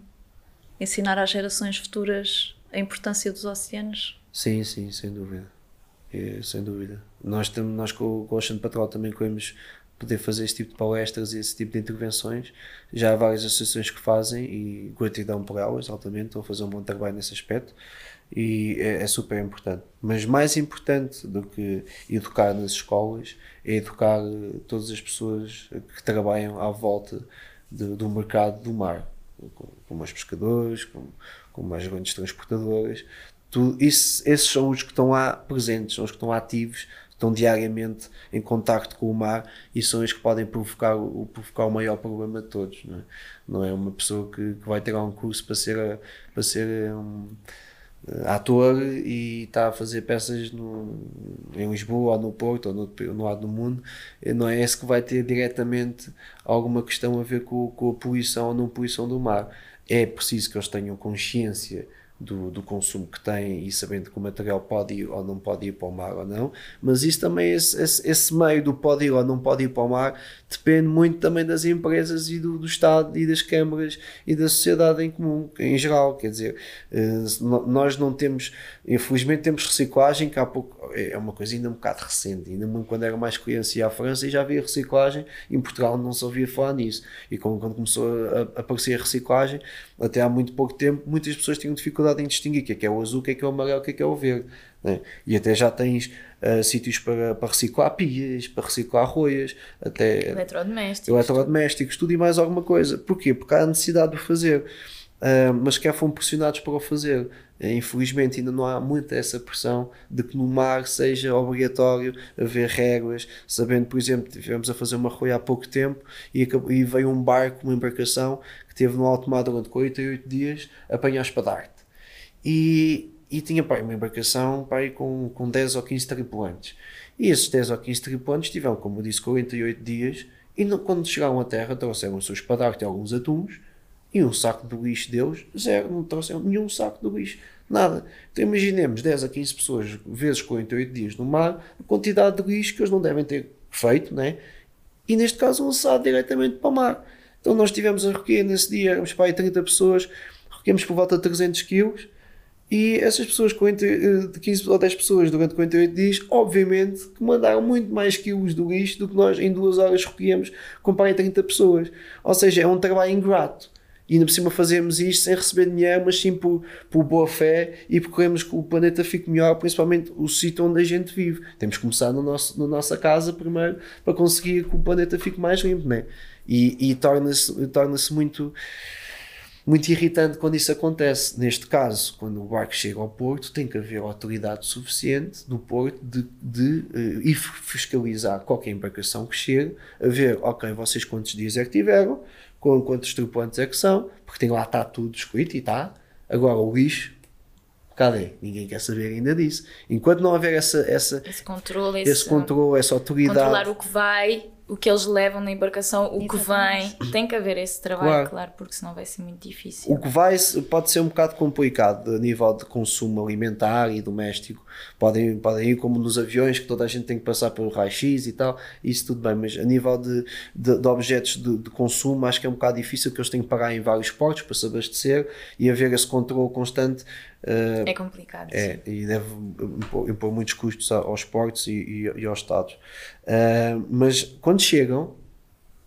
Ensinar às gerações futuras a importância dos oceanos? Sim, sim, sem dúvida. É, sem dúvida. Nós, temos, nós com, com o Ocean Patrol também queremos poder fazer esse tipo de palestras e esse tipo de intervenções. Já há várias associações que fazem e gratidão por elas, altamente, estão a fazer um bom trabalho nesse aspecto e é, é, super importante. Mas mais importante do que educar nas escolas é educar todas as pessoas que trabalham à volta de, do mercado do mar, como os pescadores, como, como as grandes transportadoras. Tu, isso, esses são os que estão lá presentes, são os que estão ativos estão diariamente em contacto com o mar e são os que podem provocar o, provocar o maior problema de todos. Não é, não é uma pessoa que, que vai ter um curso para ser, para ser um, eh, ator e está a fazer peças no, em Lisboa ou no Porto ou no, no lado do mundo, eh, não é esse que vai ter diretamente alguma questão a ver com, com a poluição ou não poluição do mar. É preciso que eles tenham consciência do, do consumo que têm e sabendo que o material pode ir ou não pode ir para o mar ou não, mas isso também, esse, esse, esse meio do pode ir ou não pode ir para o mar, depende muito também das empresas e do, do Estado e das câmaras e da sociedade em comum, em geral, quer dizer, eh, nós não temos, infelizmente temos reciclagem, que há pouco, é uma coisa ainda um bocado recente, ainda quando era mais criança ia à França e já havia reciclagem, em Portugal não se ouvia falar nisso, e quando, quando começou a aparecer a reciclagem, até há muito pouco tempo, muitas pessoas tinham dificuldade em distinguir o que é, que é o azul, o que é, que é o amarelo, o que é, que é o verde. Né? E até já tens uh, sítios para, para reciclar pias, para reciclar roias, até eletrodomésticos, eletrodomésticos tudo e mais alguma coisa. Porquê? Porque há necessidade de fazer. Uh, mas que foram pressionados para o fazer. Uh, infelizmente ainda não há muita essa pressão de que no mar seja obrigatório haver regras, sabendo, por exemplo, tivemos a fazer uma roia há pouco tempo e, e veio um barco, uma embarcação que teve no alto mar durante 48 dias a apanhar espadarte. E, e tinha pá, uma embarcação pá, com, com 10 ou 15 tripulantes. E esses 10 ou 15 tripulantes tiveram, como eu disse, 48 dias e não, quando chegaram à terra trouxeram o seu espadarte e alguns atuns e um saco de lixo deles, zero, não trouxeram nenhum saco de lixo, nada. Então imaginemos 10 a 15 pessoas vezes 48 dias no mar, a quantidade de lixo que eles não devem ter feito, né? e neste caso lançado diretamente para o mar. Então nós tivemos a recolher nesse dia, éramos para aí 30 pessoas, recolhemos por volta de 300 quilos, e essas pessoas, eh, de 15 ou 10 pessoas durante 48 dias, obviamente que mandaram muito mais quilos do lixo do que nós em duas horas recolhemos com para aí 30 pessoas. Ou seja, é um trabalho ingrato. E ainda por cima fazemos isto sem receber dinheiro, mas sim por, por boa fé e porque queremos que o planeta fique melhor, principalmente o sítio onde a gente vive. Temos que começar no nosso, na nossa casa primeiro para conseguir que o planeta fique mais limpo, né? E, e torna-se torna muito, muito irritante quando isso acontece. Neste caso, quando o barco chega ao porto, tem que haver autoridade suficiente do porto de, de uh, ir fiscalizar qualquer embarcação que chegue, a ver, ok, vocês quantos dias é que tiveram, com quantos tripulantes é que são, porque tem lá está tudo escrito e está. Agora o lixo, cadê? Ninguém quer saber ainda disso. Enquanto não houver essa, essa, esse controle, esse, esse controle, essa autoridade. Controlar o que vai o que eles levam na embarcação, o Exatamente. que vem, tem que haver esse trabalho, claro. claro. porque senão vai ser muito difícil. O que vai pode ser um bocado complicado a nível de consumo alimentar e doméstico. Podem, podem ir como nos aviões, que toda a gente tem que passar pelo raio-x e tal, isso tudo bem, mas a nível de, de, de objetos de, de, consumo, acho que é um bocado difícil que eles têm que pagar em vários portos para se abastecer e haver esse controle constante. Uh, é complicado. É, e deve impor, impor, muitos custos aos portos e, e, e aos Estados. Uh, mas quando chegam,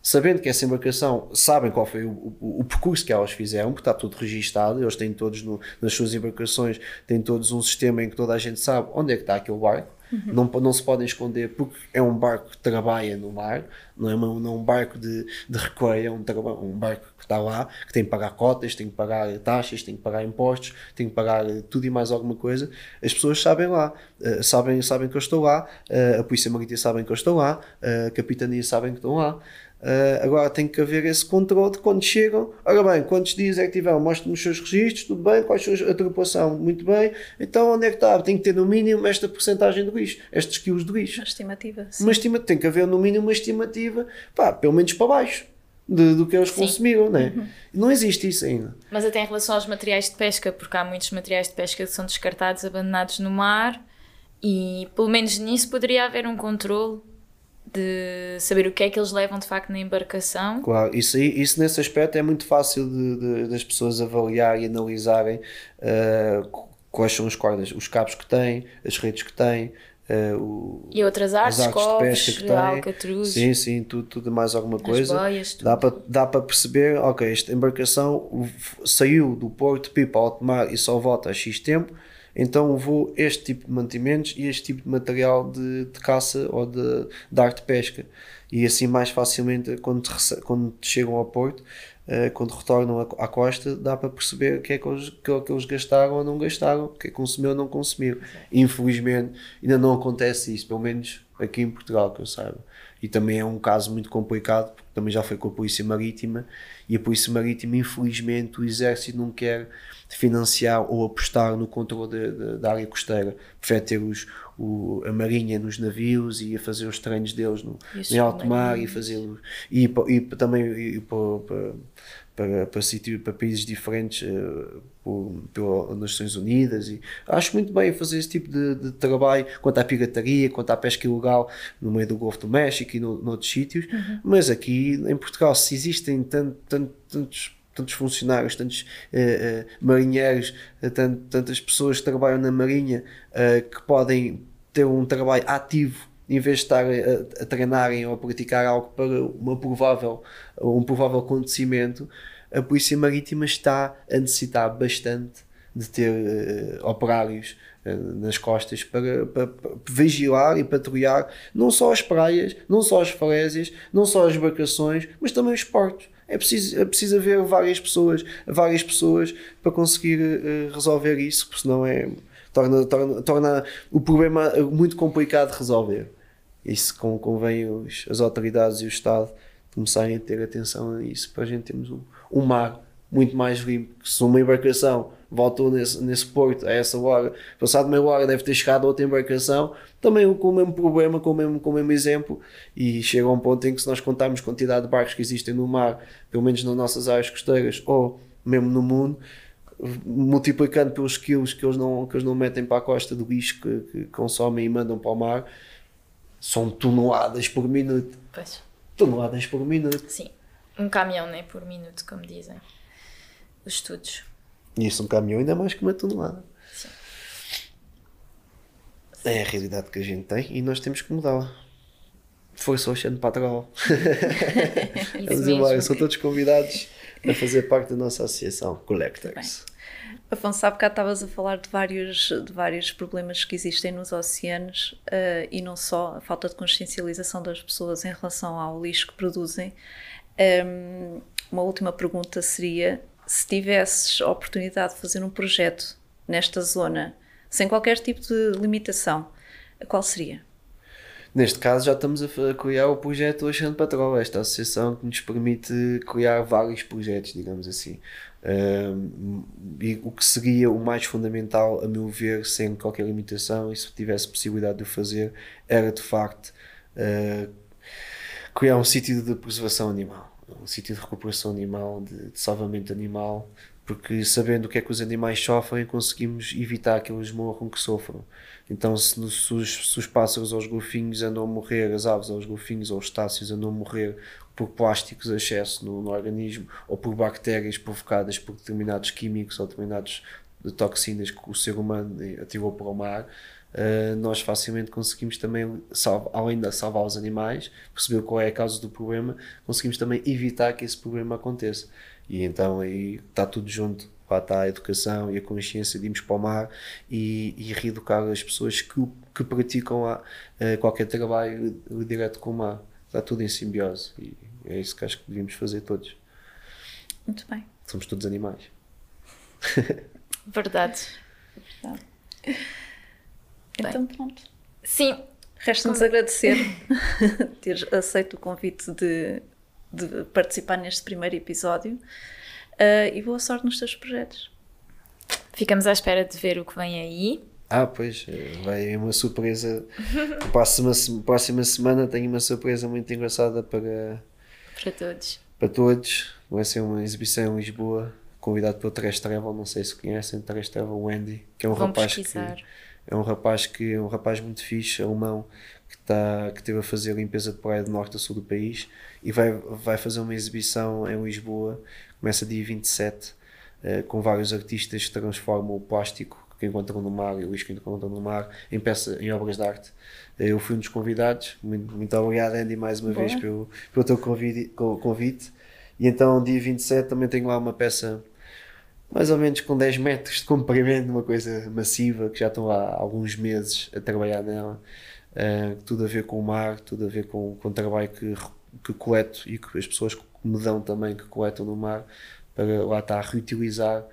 sabendo que essa embarcação, sabem qual foi o, o, o, percurso que elas fizeram, porque está tudo registado, eles têm todos no, nas suas embarcações, têm todos um sistema em que toda a gente sabe onde é que está aquele barco, uhum. não, não se podem esconder porque é um barco que trabalha no mar, não é, uma, não é um barco de, de recolha, é um, um barco que está lá, que tem que pagar cotas, tem que pagar taxas, tem que pagar impostos, tem que pagar tudo e mais alguma coisa. As pessoas sabem lá, uh, sabem, sabem que eu estou lá, uh, a Polícia Marítima sabem que eu estou lá, uh, a Capitania sabem que estão lá. Uh, agora tem que haver esse controle de quando chegam. Ora bem, quantos dias é que tiveram? Mostre-me os seus registros, tudo bem? Quais são a tripulação? Muito bem. Então onde é que está? Tem que ter no mínimo esta porcentagem de lixo, estes quilos de lixo. Uma estimativa. Sim. Uma tem que haver no mínimo uma estimativa, pá, pelo menos para baixo. De, do que eles Sim. consumiram, não é? Uhum. Não existe isso ainda. Mas até em relação aos materiais de pesca, porque há muitos materiais de pesca que são descartados, abandonados no mar, e pelo menos nisso poderia haver um controle de saber o que é que eles levam de facto na embarcação. Claro, isso, isso nesse aspecto é muito fácil de, de das pessoas avaliar e analisarem uh, quais são os cordas, os cabos que têm, as redes que têm, uh, o, E outras artes, as arcos de pesca que alcatruz, Sim, sim, tudo, tudo mais alguma as coisa. boias, tudo. Dá para dá para perceber, ok, esta embarcação saiu do porto, pipa alto mar e só volta a X tempo, então vou este tipo de mantimentos e este tipo de material de, de caça ou de, de arte de pesca. E assim mais facilmente, quando, te quando te chegam ao porto, eh, quando retornam à, à costa, dá para perceber o que é que eles, que, que eles gastaram ou não gastaram, o que é que consumiu ou não consumiu. Infelizmente, ainda não acontece isso, pelo menos aqui em Portugal, que eu saiba. E também é um caso muito complicado, porque também já foi com a Polícia Marítima, e a Polícia Marítima, infelizmente, o Exército não quer financiar ou apostar no controle de- de- da área costeira. Prefere ter os, o, a Marinha nos navios e a fazer os treinos deles no, E em alto mar e fazer e, e também ir para, para, para, para, sítio, para países diferentes eh, por, pelas Nações Unidas e acho muito bem fazer esse tipo de, de trabalho quanto à pirataria, quanto à pesca ilegal no meio do Golfo do México e no, noutros sítios, mas aqui em Portugal se existem tant, tant, tantos tantos funcionários, tantos eh, eh, marinheiros, eh, tant- tantas pessoas que trabalham na marinha eh, que podem ter um trabalho ativo em vez de estar a, a treinarem ou a praticar algo para uma provável, um provável acontecimento, a Polícia Marítima está a necessitar bastante de ter eh, operários eh, nas costas para, para- para vigiar e patrulhar não só as praias, não só as falésias, não só as embarcações, mas também os portos. É preciso, é preciso haver várias pessoas, várias pessoas para conseguir eh, resolver isso, porque senão é, torna, torna, torna o problema muito complicado de resolver. Isso com- convém os, as autoridades e o Estado começarem a ter atenção a isso para a gente termos um, um mar muito mais limpo. Se uma embarcação voltou nesse, nesse porto a essa hora, passado meia hora deve ter chegado outra embarcação, também com o mesmo problema, com o mesmo, com o mesmo exemplo, e chega a um ponto em que se nós contarmos a quantidade de barcos que existem no mar, pelo menos nas nossas áreas costeiras, ou mesmo no mundo, multiplicando pelos quilos que eles não, que eles não metem para a costa do lixo que, que consomem e mandam para o mar, são toneladas por minuto. Pois, Toneladas por minuto. sim. Um caminhão, né, por minuto, como dizem os estudos. E isso um caminhão ainda é mais que uma tonelada. Sim. É a realidade que a gente tem e nós temos que mudá-la. Força Oceano Patrol. Vamos embora, são todos convidados a fazer parte da nossa associação Collectors. Afonso, há bocado estavas a falar de vários, de vários problemas que existem nos oceanos eh, e não só a falta de consciencialização das pessoas em relação ao lixo que produzem. Ehm, uma última pergunta seria: se tivesses a oportunidade de fazer um projeto nesta zona, sem qualquer tipo de limitação, qual seria? Neste caso, já estamos a criar o projeto Oceano Patrol, esta associação que nos permite criar vários projetos, digamos assim. E o que seria o mais fundamental, a meu ver, sem qualquer limitação, e se tivesse possibilidade de o fazer, era de facto ah, criar um sítio de preservação animal, um sítio de recuperação animal, de, de salvamento animal, porque sabendo o que é que os animais sofrem, conseguimos evitar que eles morram que sofram. Então, se, se os, se os pássaros golfinhos andam a morrer, as aves ou os golfinhos ou os táceos andam a morrer por plásticos excesso no, no organismo ou por bactérias provocadas por determinados químicos ou determinadas toxinas que o ser humano atirou para o mar, Uh, nós facilmente conseguimos também, salva- além de salvar os animais, perceber qual é a causa do problema, conseguimos também evitar que esse problema aconteça. E então aí está tudo junto. Lá está a educação e a consciência de irmos para o mar e, e reeducar as pessoas que, que praticam a, uh, qualquer trabalho direto com o mar. Está tudo em simbiose e é isso que acho que devíamos fazer todos. Muito bem. Somos todos animais. Verdade. Então, pronto. Sim, Resta-nos agradecer teres aceito o convite de, de participar neste primeiro episódio Ah, e boa sorte nos teus projetos. ficamos à espera de ver o que vem aí. Ah, pois, eh, vai uma surpresa. Próxima, próxima semana tenho uma surpresa muito engraçada para, Para todos. para todos. Vai ser uma exibição em Lisboa, convidado pelo Teres Travel, não sei se conhecem, Teres Travel Wendy, que é um Vão rapaz que pesquisar. é um rapaz que é um rapaz muito fixe, alemão, que está que esteve a fazer limpeza de praia do norte a sul do país e vai vai fazer uma exibição em Lisboa, começa dia 27, eh, com vários artistas que transformam o plástico que encontram no mar e o lixo que encontram no mar em, peça, em obras de arte. Eu fui um dos convidados. Muito, muito obrigado, Andy, mais uma Boa. vez pelo, pelo teu convite, convite. E então, dia 27, também tenho lá uma peça mais ou menos com 10 metros de comprimento, uma coisa massiva, que já estou há alguns meses a trabalhar nela. Uh, tudo a ver com o mar, tudo a ver com, com o trabalho que, que coleto e que as pessoas me dão também, que coletam no mar, para lá estar a reutilizar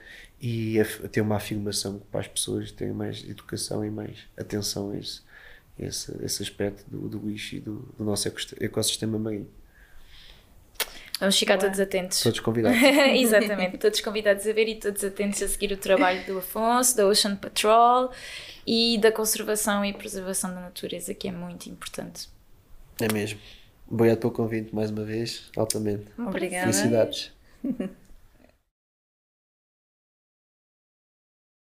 e a, a ter uma afirmação para as pessoas terem mais educação e mais atenção a esse, esse, esse aspecto do, do lixo e do, do nosso ecossistema marinho. Vamos ficar todos atentos. Todos convidados. Exatamente, todos convidados a ver e todos atentos a seguir o trabalho do Afonso, da Ocean Patrol e da conservação e preservação da natureza, que é muito importante. É mesmo. Obrigado pelo convite mais uma vez, altamente. Obrigada. Felicidades.